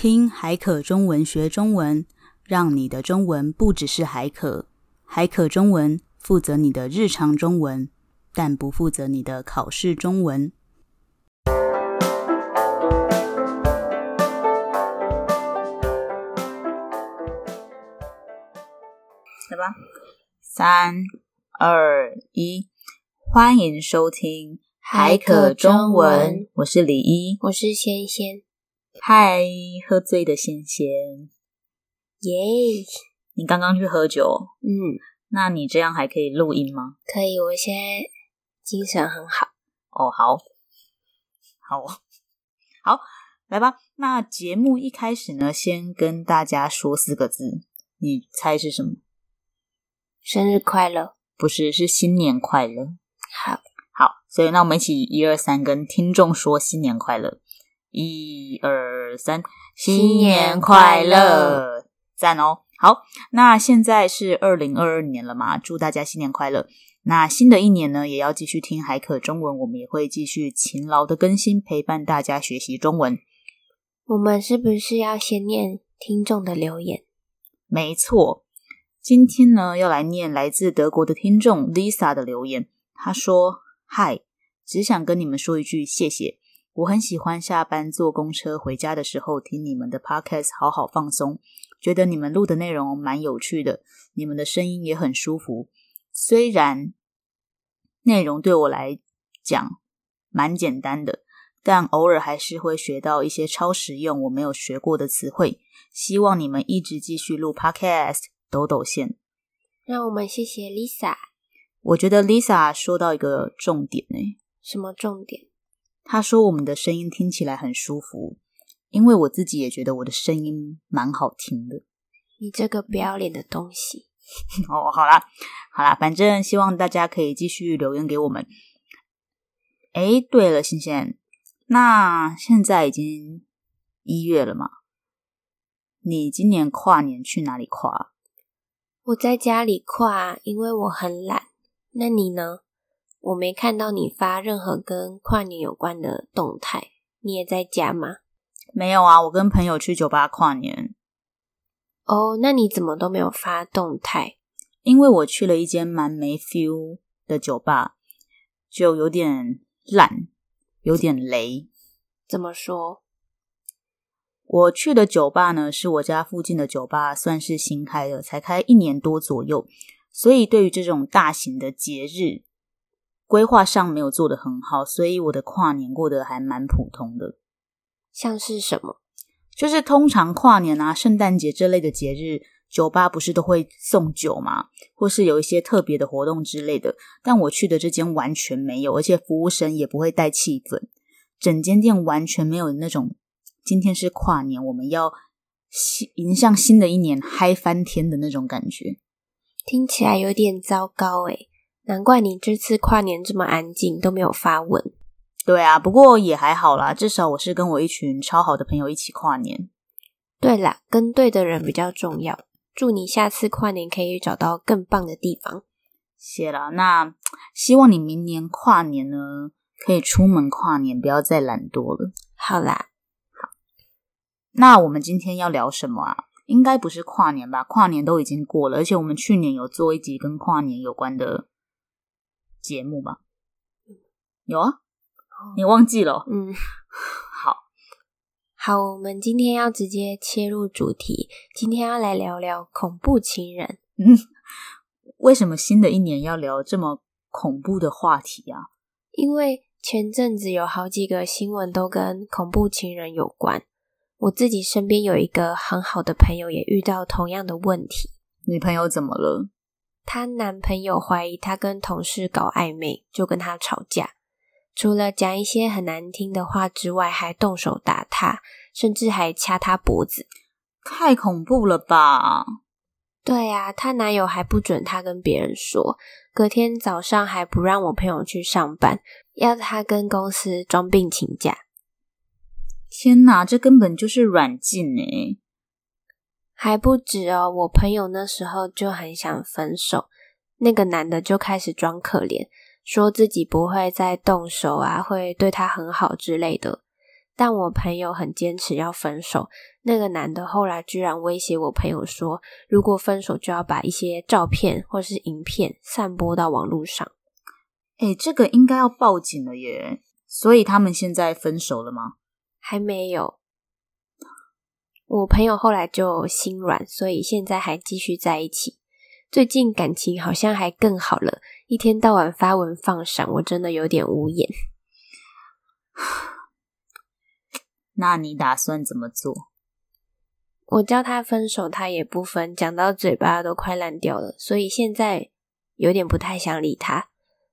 听海可中文学中文，让你的中文不只是海可。海可中文负责你的日常中文，但不负责你的考试中文。来吧，三、二、一，欢迎收听海可中文。我是李一，我是仙仙。嗨，喝醉的仙仙，耶！Yeah. 你刚刚去喝酒，嗯，那你这样还可以录音吗？可以，我现在精神很好。哦，好，好，好，来吧。那节目一开始呢，先跟大家说四个字，你猜是什么？生日快乐？不是，是新年快乐。好，好，所以那我们一起一二三，跟听众说新年快乐。一二三，新年快乐！赞哦。好，那现在是二零二二年了嘛，祝大家新年快乐。那新的一年呢，也要继续听海可中文，我们也会继续勤劳的更新，陪伴大家学习中文。我们是不是要先念听众的留言？没错，今天呢要来念来自德国的听众 Lisa 的留言。她说：“嗨，只想跟你们说一句谢谢。”我很喜欢下班坐公车回家的时候听你们的 podcast，好好放松。觉得你们录的内容蛮有趣的，你们的声音也很舒服。虽然内容对我来讲蛮简单的，但偶尔还是会学到一些超实用我没有学过的词汇。希望你们一直继续录 podcast，抖抖线。让我们谢谢 Lisa。我觉得 Lisa 说到一个重点诶。什么重点？他说：“我们的声音听起来很舒服，因为我自己也觉得我的声音蛮好听的。”你这个不要脸的东西！哦，好啦，好啦，反正希望大家可以继续留言给我们。哎，对了，欣欣，那现在已经一月了嘛？你今年跨年去哪里跨？我在家里跨，因为我很懒。那你呢？我没看到你发任何跟跨年有关的动态，你也在家吗？没有啊，我跟朋友去酒吧跨年。哦，那你怎么都没有发动态？因为我去了一间蛮没 feel 的酒吧，就有点烂，有点雷。怎么说？我去的酒吧呢，是我家附近的酒吧，算是新开的，才开一年多左右，所以对于这种大型的节日，规划上没有做得很好，所以我的跨年过得还蛮普通的。像是什么？就是通常跨年啊、圣诞节这类的节日，酒吧不是都会送酒吗？或是有一些特别的活动之类的。但我去的这间完全没有，而且服务生也不会带气氛，整间店完全没有那种今天是跨年，我们要迎向新的一年嗨翻天的那种感觉。听起来有点糟糕诶。难怪你这次跨年这么安静，都没有发文。对啊，不过也还好啦，至少我是跟我一群超好的朋友一起跨年。对啦，跟对的人比较重要。祝你下次跨年可以找到更棒的地方。谢啦，那希望你明年跨年呢，可以出门跨年，不要再懒惰了。好啦，好。那我们今天要聊什么啊？应该不是跨年吧？跨年都已经过了，而且我们去年有做一集跟跨年有关的。节目吗，有啊，你忘记了？嗯，好，好，我们今天要直接切入主题，今天要来聊聊恐怖情人。嗯，为什么新的一年要聊这么恐怖的话题啊？因为前阵子有好几个新闻都跟恐怖情人有关，我自己身边有一个很好的朋友也遇到同样的问题。女朋友怎么了？她男朋友怀疑她跟同事搞暧昧，就跟她吵架。除了讲一些很难听的话之外，还动手打她，甚至还掐她脖子。太恐怖了吧？对啊，她男友还不准她跟别人说。隔天早上还不让我朋友去上班，要她跟公司装病请假。天哪，这根本就是软禁诶！还不止哦，我朋友那时候就很想分手，那个男的就开始装可怜，说自己不会再动手啊，会对他很好之类的。但我朋友很坚持要分手。那个男的后来居然威胁我朋友说，如果分手就要把一些照片或是影片散播到网络上。哎，这个应该要报警了耶！所以他们现在分手了吗？还没有。我朋友后来就心软，所以现在还继续在一起。最近感情好像还更好了，一天到晚发文放闪，我真的有点无言。那你打算怎么做？我叫他分手，他也不分，讲到嘴巴都快烂掉了，所以现在有点不太想理他。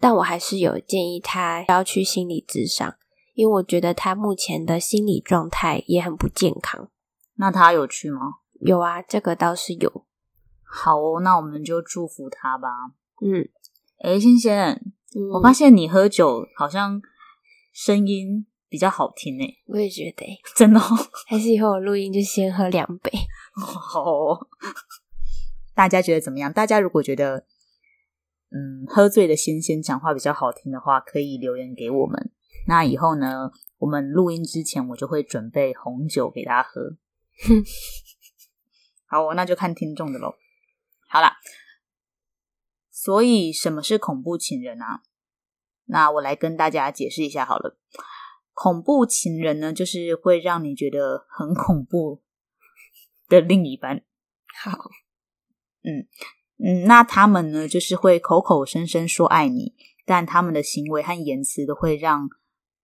但我还是有建议他要去心理咨商，因为我觉得他目前的心理状态也很不健康。那他有去吗？有啊，这个倒是有。好哦，那我们就祝福他吧。嗯，哎，仙仙，嗯，我发现你喝酒好像声音比较好听诶。我也觉得，真的哦。还是以后我录音就先喝两杯。好哦，大家觉得怎么样？大家如果觉得嗯喝醉的仙仙讲话比较好听的话，可以留言给我们。那以后呢，我们录音之前我就会准备红酒给大家喝。好哦，那就看听众的喽。好啦，所以什么是恐怖情人啊？那我来跟大家解释一下好了。恐怖情人呢，就是会让你觉得很恐怖的另一半。好，嗯嗯，那他们呢，就是会口口声声说爱你，但他们的行为和言辞都会让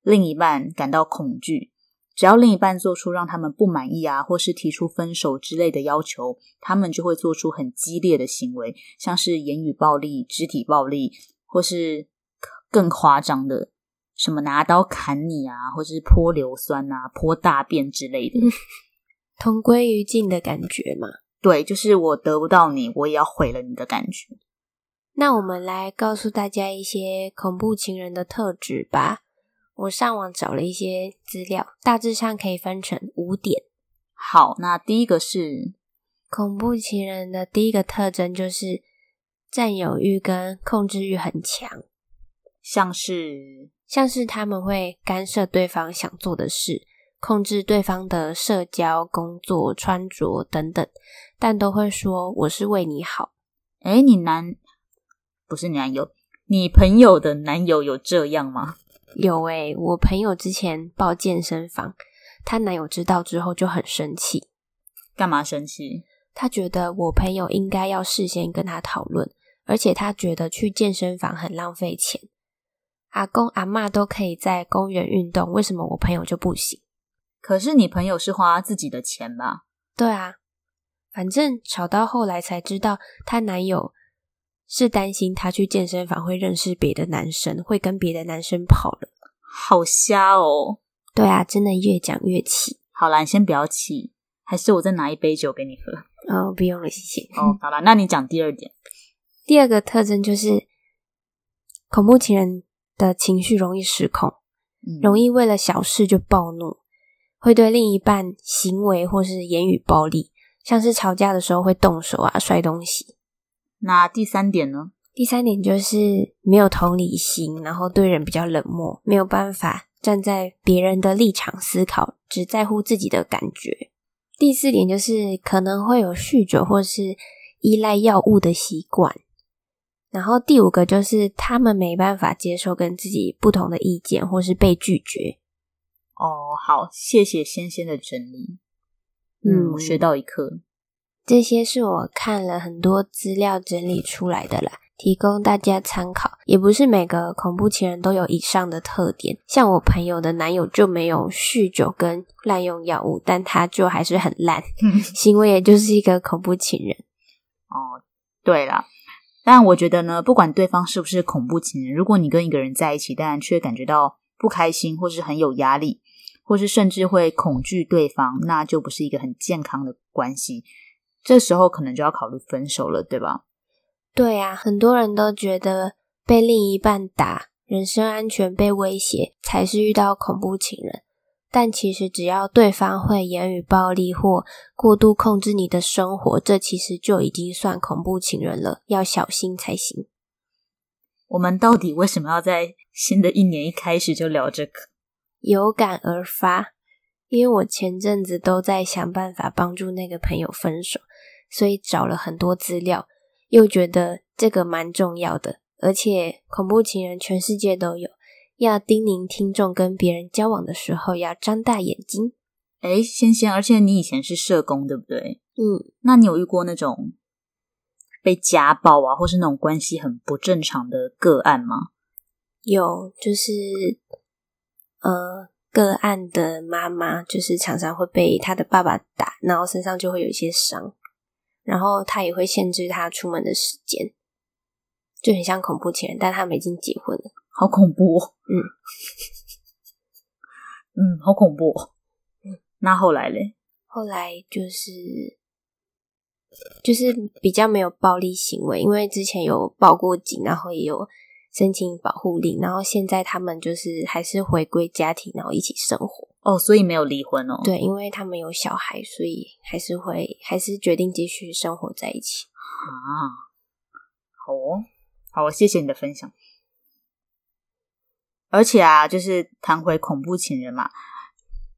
另一半感到恐惧。只要另一半做出让他们不满意啊，或是提出分手之类的要求，他们就会做出很激烈的行为，像是言语暴力、肢体暴力，或是更夸张的。什么拿刀砍你啊，或是泼硫酸啊、泼大便之类的，同归于尽的感觉嘛？对，就是我得不到你，我也要毁了你的感觉。那我们来告诉大家一些恐怖情人的特质吧。我上网找了一些资料，大致上可以分成五点。好，那第一个是恐怖情人的第一个特征就是占有欲跟控制欲很强，像是。像是他们会干涉对方想做的事，控制对方的社交、工作、穿着等等，但都会说我是为你好。诶，你男不是你男友，你朋友的男友有这样吗？有诶，我朋友之前报健身房，她男友知道之后就很生气。干嘛生气？她觉得我朋友应该要事先跟他讨论，而且她觉得去健身房很浪费钱。阿公阿妈都可以在公园运动，为什么我朋友就不行？可是你朋友是花自己的钱吧？对啊，反正吵到后来才知道，她男友是担心他去健身房会认识别的男生，会跟别的男生跑了。好瞎哦！对啊，真的越讲越气。好啦，你先不要气，还是我再拿一杯酒给你喝。哦，不用了，谢谢。哦，好啦，那你讲第二点。第二个特征就是恐怖情人。的情绪容易失控，容易为了小事就暴怒，会对另一半行为或是言语暴力，像是吵架的时候会动手啊、摔东西。那第三点呢？第三点就是没有同理心，然后对人比较冷漠，没有办法站在别人的立场思考，只在乎自己的感觉。第四点就是可能会有酗酒或是依赖药物的习惯。然后第五个就是他们没办法接受跟自己不同的意见，或是被拒绝。哦，好，谢谢仙仙的整理。嗯，我学到一课。这些是我看了很多资料整理出来的啦，提供大家参考。也不是每个恐怖情人都有以上的特点，像我朋友的男友就没有酗酒跟滥用药物，但他就还是很烂，行为也就是一个恐怖情人。哦，对了。但我觉得呢，不管对方是不是恐怖情人，如果你跟一个人在一起，但却感觉到不开心，或是很有压力，或是甚至会恐惧对方，那就不是一个很健康的关系。这时候可能就要考虑分手了，对吧？对啊，很多人都觉得被另一半打，人身安全被威胁，才是遇到恐怖情人。但其实，只要对方会言语暴力或过度控制你的生活，这其实就已经算恐怖情人了，要小心才行。我们到底为什么要在新的一年一开始就聊这个？有感而发，因为我前阵子都在想办法帮助那个朋友分手，所以找了很多资料，又觉得这个蛮重要的，而且恐怖情人全世界都有，要叮咛听众跟别人交往的时候要张大眼睛。哎，仙仙，而且你以前是社工，对不对？嗯，那你有遇过那种被家暴啊，或是那种关系很不正常的个案吗？有，就是呃，个案的妈妈就是常常会被他的爸爸打，然后身上就会有一些伤，然后他也会限制他出门的时间，就很像恐怖情人，但他们已经结婚了，好恐怖哦。嗯嗯，好恐怖哦。那后来嘞？后来就是就是比较没有暴力行为，因为之前有报过警，然后也有申请保护令，然后现在他们就是还是回归家庭，然后一起生活。哦，所以没有离婚哦？对，因为他们有小孩，所以还是会还是决定继续生活在一起。啊，好哦，好，谢谢你的分享。而且啊，就是谈回恐怖情人嘛。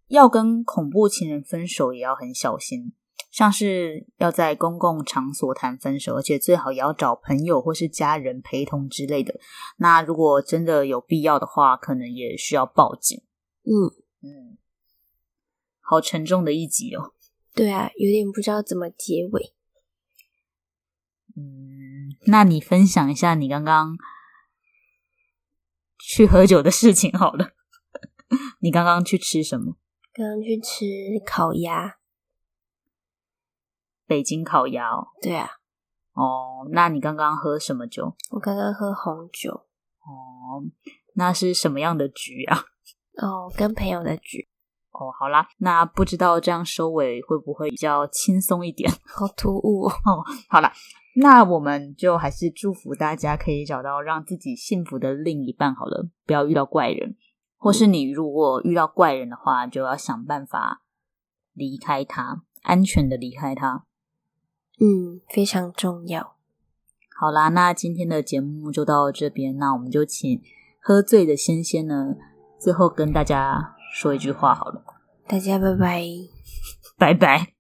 要跟恐怖情人分手也要很小心，像是要在公共场所谈分手，而且最好也要找朋友或是家人陪同之类的。那如果真的有必要的话，可能也需要报警。嗯嗯，好沉重的一集哦。对啊，有点不知道怎么结尾。嗯，那你分享一下你刚刚去喝酒的事情好了。你刚刚去吃什么？刚刚去吃烤鸭，北京烤鸭哦。对啊。哦，那你刚刚喝什么酒？我刚刚喝红酒。哦，那是什么样的局啊？哦，跟朋友的局。哦，好啦，那不知道这样收尾会不会比较轻松一点？好突兀哦。哦，好啦，那我们就还是祝福大家可以找到让自己幸福的另一半好了，不要遇到怪人。或是你如果遇到怪人的话，就要想办法离开他，安全的离开他。嗯，非常重要。好啦，那今天的节目就到这边，那我们就请喝醉的仙仙呢，最后跟大家说一句话好了。大家拜拜，拜拜。